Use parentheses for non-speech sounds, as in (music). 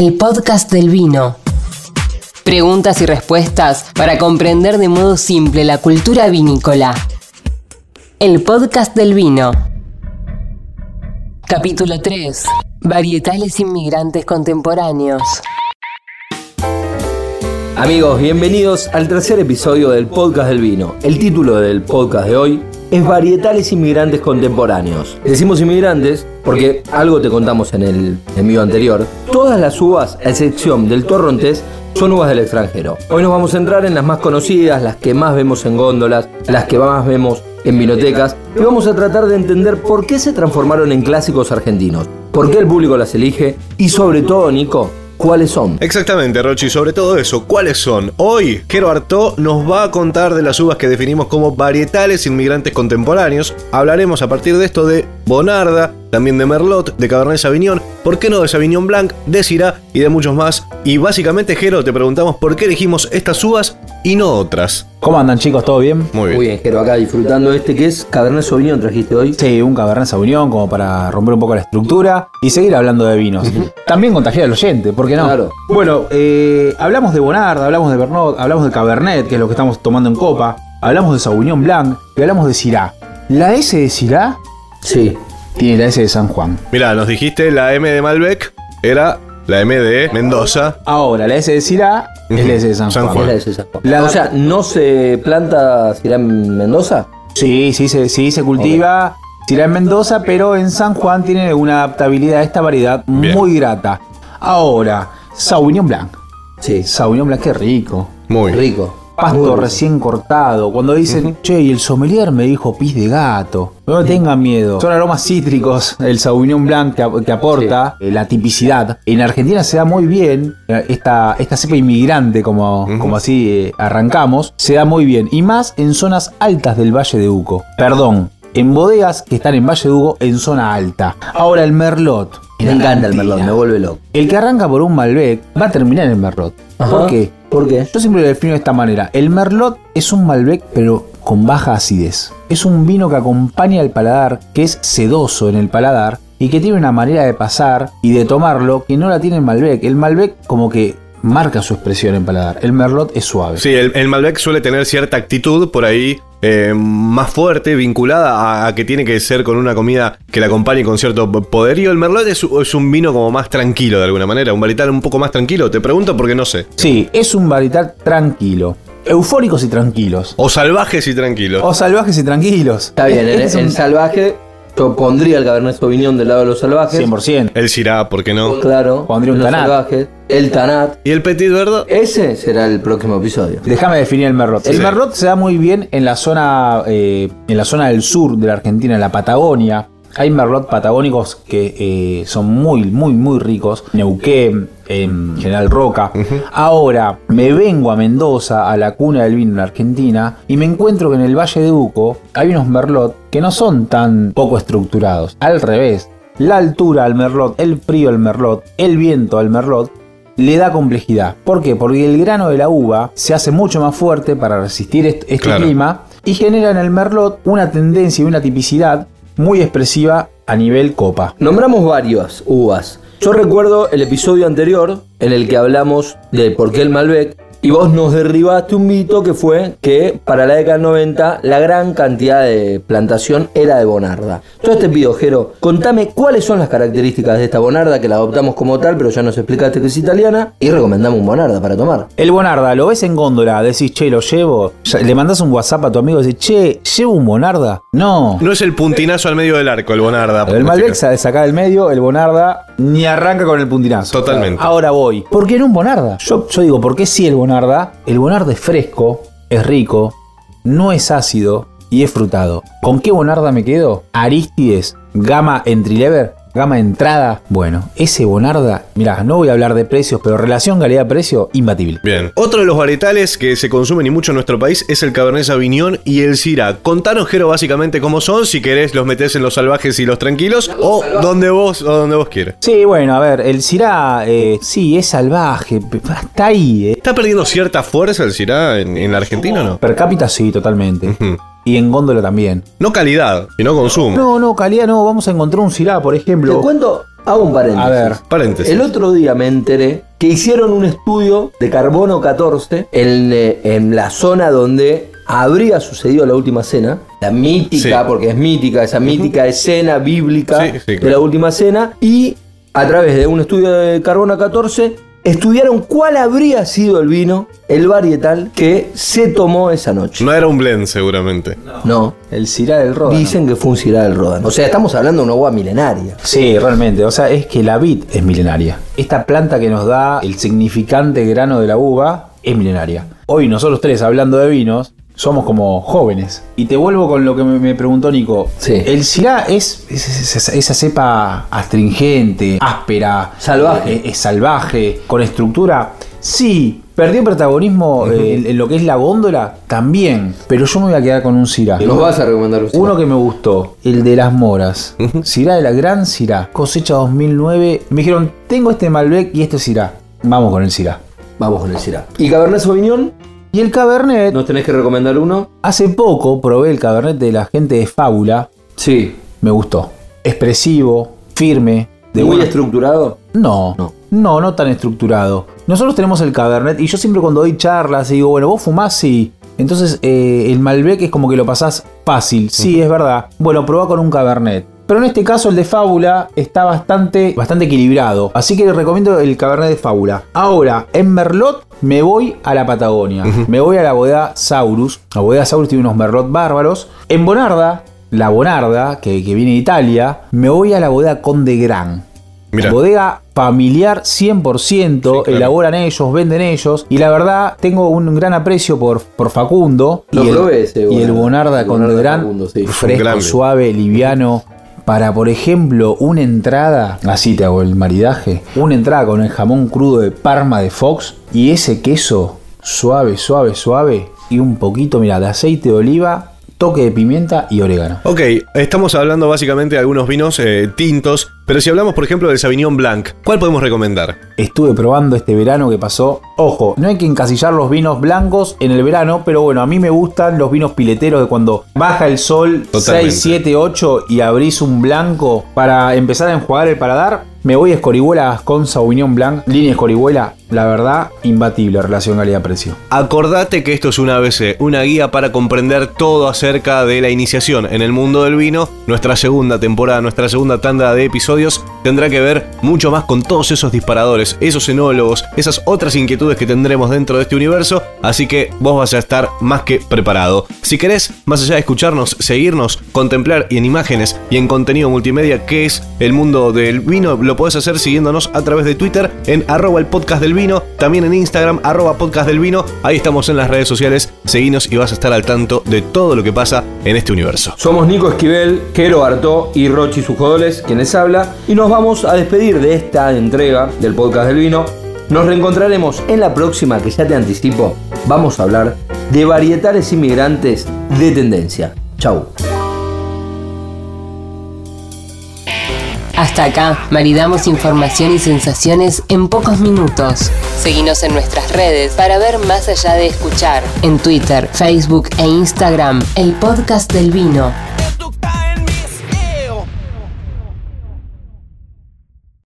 el podcast del vino. Preguntas y respuestas para comprender de modo simple la cultura vinícola. El podcast del vino. Capítulo 3. Varietales inmigrantes contemporáneos. Amigos, bienvenidos al tercer episodio del podcast del vino. El título del podcast de hoy es Varietales Inmigrantes Contemporáneos. Decimos inmigrantes porque algo te contamos en el envío anterior. Todas las uvas, a excepción del torrontés, son uvas del extranjero. Hoy nos vamos a entrar en las más conocidas, las que más vemos en góndolas, las que más vemos en vinotecas y vamos a tratar de entender por qué se transformaron en clásicos argentinos, por qué el público las elige y sobre todo, Nico, cuáles son. Exactamente, Rochi, sobre todo eso, ¿cuáles son? Hoy, Jero Artó nos va a contar de las uvas que definimos como varietales inmigrantes contemporáneos. Hablaremos a partir de esto de Bonarda, también de Merlot, de Cabernet Sauvignon, ¿por qué no de Sauvignon Blanc, de Syrah y de muchos más? Y básicamente, Jero, te preguntamos por qué elegimos estas uvas y no otras. ¿Cómo andan chicos? ¿Todo bien? Muy bien. Muy bien, Jero, acá disfrutando este que es Cabernet Sauvignon trajiste hoy. Sí, un Cabernet Sauvignon como para romper un poco la estructura y seguir hablando de vinos. (laughs) También contagiar al oyente, ¿por qué no? Claro. Bueno, eh, hablamos de Bonarda, hablamos de Bernot, hablamos de Cabernet, que es lo que estamos tomando en copa, hablamos de Sauvignon Blanc y hablamos de Syrah. La S de Syrah Sí. Tiene la S de San Juan. Mirá, nos dijiste la M de Malbec era la M de Mendoza. Ahora, la S de Syrah es la S de San, San Juan. Juan. Es la de César Juan. La- o sea, ¿no se planta Syrah en Mendoza? Sí, sí, se, sí, se cultiva Syrah en Mendoza, pero en San Juan tiene una adaptabilidad a esta variedad Bien. muy grata. Ahora, Sauvignon Blanc. Sí. Sauvignon Blanc, qué rico. Muy Rico. Pasto recién cortado. Cuando dicen, che, y el sommelier me dijo pis de gato. No tengan miedo. Son aromas cítricos, el Sauvignon Blanc que, ap- que aporta eh, la tipicidad. En Argentina se da muy bien eh, esta, esta cepa inmigrante, como, como así eh, arrancamos, se da muy bien. Y más en zonas altas del Valle de Uco. Perdón, en bodegas que están en Valle de Uco en zona alta. Ahora el Merlot. Me encanta el. Merlot, me vuelve loco. El que arranca por un Malbec va a terminar en Merlot. Ajá. ¿Por qué? ¿Por qué? Yo siempre lo defino de esta manera. El Merlot es un Malbec, pero con baja acidez. Es un vino que acompaña al paladar, que es sedoso en el paladar y que tiene una manera de pasar y de tomarlo que no la tiene el Malbec. El Malbec como que marca su expresión en paladar. El Merlot es suave. Sí, el, el Malbec suele tener cierta actitud por ahí eh, más fuerte, vinculada a, a que tiene que ser con una comida que la acompañe con cierto poderío. El Merlot es, es un vino como más tranquilo de alguna manera, un varietal un poco más tranquilo. Te pregunto porque no sé. Sí, es un varietal tranquilo. Eufóricos y tranquilos. O salvajes y tranquilos. O salvajes y tranquilos. Está bien, (laughs) un salvaje, yo pondría el Cabernet Sauvignon del lado de los salvajes. 100%. El Syrah, ¿por qué no? Claro. Pondría un los Tanat. salvajes. El Tanat. ¿Y el Petit Verdot? Ese será el próximo episodio. Déjame definir el Merlot. El Sí. Merlot se da muy bien en la zona eh, en la zona del sur de la Argentina, en la Patagonia. Hay Merlot patagónicos que eh, son muy, muy, muy ricos. Neuquén, en General Roca. Ahora me vengo a Mendoza, a la cuna del vino en Argentina, y me encuentro que en el Valle de Uco hay unos Merlot que no son tan poco estructurados. Al revés, la altura al Merlot, el frío al Merlot, el viento al Merlot le da complejidad. ¿Por qué? Porque el grano de la uva se hace mucho más fuerte para resistir est- este Claro. clima y genera en el merlot una tendencia y una tipicidad muy expresiva a nivel copa. Nombramos varias uvas. Yo recuerdo el episodio anterior en el que hablamos de por qué el Malbec y vos nos derribaste un mito que fue que para la década del 90 la gran cantidad de plantación era de Bonarda. Entonces te pido, Jero, contame cuáles son las características de esta Bonarda que la adoptamos como tal, pero ya nos explicaste que es italiana y recomendamos un Bonarda para tomar. El Bonarda, lo ves en góndola, decís, che, lo llevo. Le mandás un WhatsApp a tu amigo y decís, che, ¿llevo un Bonarda? No. No es el puntinazo al medio del arco, el Bonarda. El Malbec se saca del medio, el Bonarda ni arranca con el puntinazo. Totalmente. Ahora voy. ¿Por qué no un Bonarda? Yo, yo digo, ¿por qué sí el Bonarda? El Bonarda es fresco, es rico, no es ácido y es frutado. ¿Con qué Bonarda me quedo? Aristides, gama entry level, gama de entrada. Bueno, ese Bonarda, mirá, no voy a hablar de precios, pero relación calidad-precio, imbatible. Bien. Otro de los varietales que se consumen y mucho en nuestro país es el Cabernet Sauvignon y el Syrah. Contanos, Jero, básicamente cómo son. Si querés, los metés en los salvajes y los tranquilos. O donde vos, o donde vos quieras. Sí, bueno, a ver, el Syrah, eh, sí, es salvaje, está ahí, eh. ¿Está perdiendo cierta fuerza el Syrah en, en la Argentina o no? Per cápita sí, totalmente. Y en góndola también. No calidad, sino consumo. No, no, calidad no. Vamos a encontrar un Syrah, por Te ejemplo. cuento, Hago un paréntesis. A ver. Paréntesis. El otro día me enteré que hicieron un estudio de carbono 14 en, eh, en la zona donde habría sucedido la última cena. La mítica, Sí. porque es mítica, esa mítica escena bíblica Sí, sí, de la última cena. Y a través de un estudio de carbono 14 estudiaron cuál habría sido el vino, el varietal que se tomó esa noche. No era un blend, seguramente. No. El Cirá del Ródano. Dicen que fue un Cirá del Ródano. O sea, estamos hablando de una uva milenaria. Sí, realmente. O sea, es que la vid es milenaria. Esta planta que nos da el significante grano de la uva es milenaria. Hoy nosotros tres hablando de vinos somos como jóvenes. Y te vuelvo con lo que me, me preguntó Nico. Sí. El Syrah es, es- es- es- esa cepa astringente, áspera, Salvaje. eh, es salvaje, con estructura. Sí, perdió protagonismo eh, en, en lo que es la góndola también. Pero yo me voy a quedar con un Syrah. Nos vas a recomendar un Uno que me gustó, el de las moras. Syrah de la Gran Syrah, cosecha 2009. Me dijeron, tengo este Malbec y este Syrah. Vamos con el Syrah. Vamos con el Cirá. ¿Y Cabernet Sauvignon? Y el Cabernet, ¿Nos tenés que recomendar uno? hace poco probé el Cabernet de la gente de Fábula. Sí. Me gustó. Expresivo, firme. De ¿Muy buena- estructurado? No, No. no, no, tan estructurado. Nosotros tenemos el Cabernet y yo siempre cuando doy charlas y digo, bueno, vos fumás, sí. Entonces eh, el Malbec es como que lo pasás fácil, sí, es verdad. Bueno, probá con un Cabernet. Pero en este caso el de Fábula está bastante, bastante equilibrado. Así que les recomiendo el Cabernet de Fábula. Ahora, en Merlot me voy a la Patagonia. Me voy a la bodega Saurus. La bodega Saurus tiene unos Merlot bárbaros. En Bonarda, la Bonarda, que, que viene de Italia, me voy a la bodega Conde Gran. Mira. Bodega familiar 100%, claro. elaboran ellos, venden ellos. Y la verdad, tengo un gran aprecio por, por Facundo. Lo y el, ese Y el Bonarda. Bonarda El con Bonarda gran, Facundo, sí. fresco, suave, liviano. Para, por ejemplo, una entrada, así te hago el maridaje, una entrada con el jamón crudo de Parma de Fox y ese queso suave, suave, suave y un poquito, mira, de aceite de oliva, toque de pimienta y orégano. Ok, estamos hablando básicamente de algunos vinos eh, tintos, pero si hablamos, por ejemplo, del Sauvignon Blanc, ¿cuál podemos recomendar? Estuve probando este verano que pasó. Ojo, no hay que encasillar los vinos blancos en el verano, pero bueno, a mí me gustan los vinos pileteros de cuando baja el sol Totalmente. 6, 7, 8 y abrís un blanco para empezar a enjuagar el paladar. Me voy a Escorihuela con Sauvignon Blanc, línea Escorihuela, la verdad, imbatible relación calidad-precio. Acordate que esto es una ABC, una guía para comprender todo acerca de la iniciación en el mundo del vino. Nuestra segunda temporada, nuestra segunda tanda de episodios tendrá que ver mucho más con todos esos disparadores, esos enólogos, esas otras inquietudes que tendremos dentro de este universo. Así que vos vas a estar más que preparado. Si querés, más allá de escucharnos, seguirnos, contemplar y en imágenes y en contenido multimedia que es el mundo del vino, lo podés hacer siguiéndonos a través de Twitter en arroba el podcast del vino, también en Instagram arroba podcast del vino. Ahí estamos en las redes sociales, seguinos y vas a estar al tanto de todo lo que pasa en este universo. Somos Nico Esquivel, Quero Artó y Rochi Sujodoles, quienes habla, y nos vamos a despedir de esta entrega del podcast del vino. Nos reencontraremos en la próxima, que ya te anticipo, vamos a hablar de varietales inmigrantes de tendencia. Chau. Hasta acá, maridamos información y sensaciones en pocos minutos. Seguinos en nuestras redes para ver más allá de escuchar. En Twitter, Facebook e Instagram, el podcast del vino.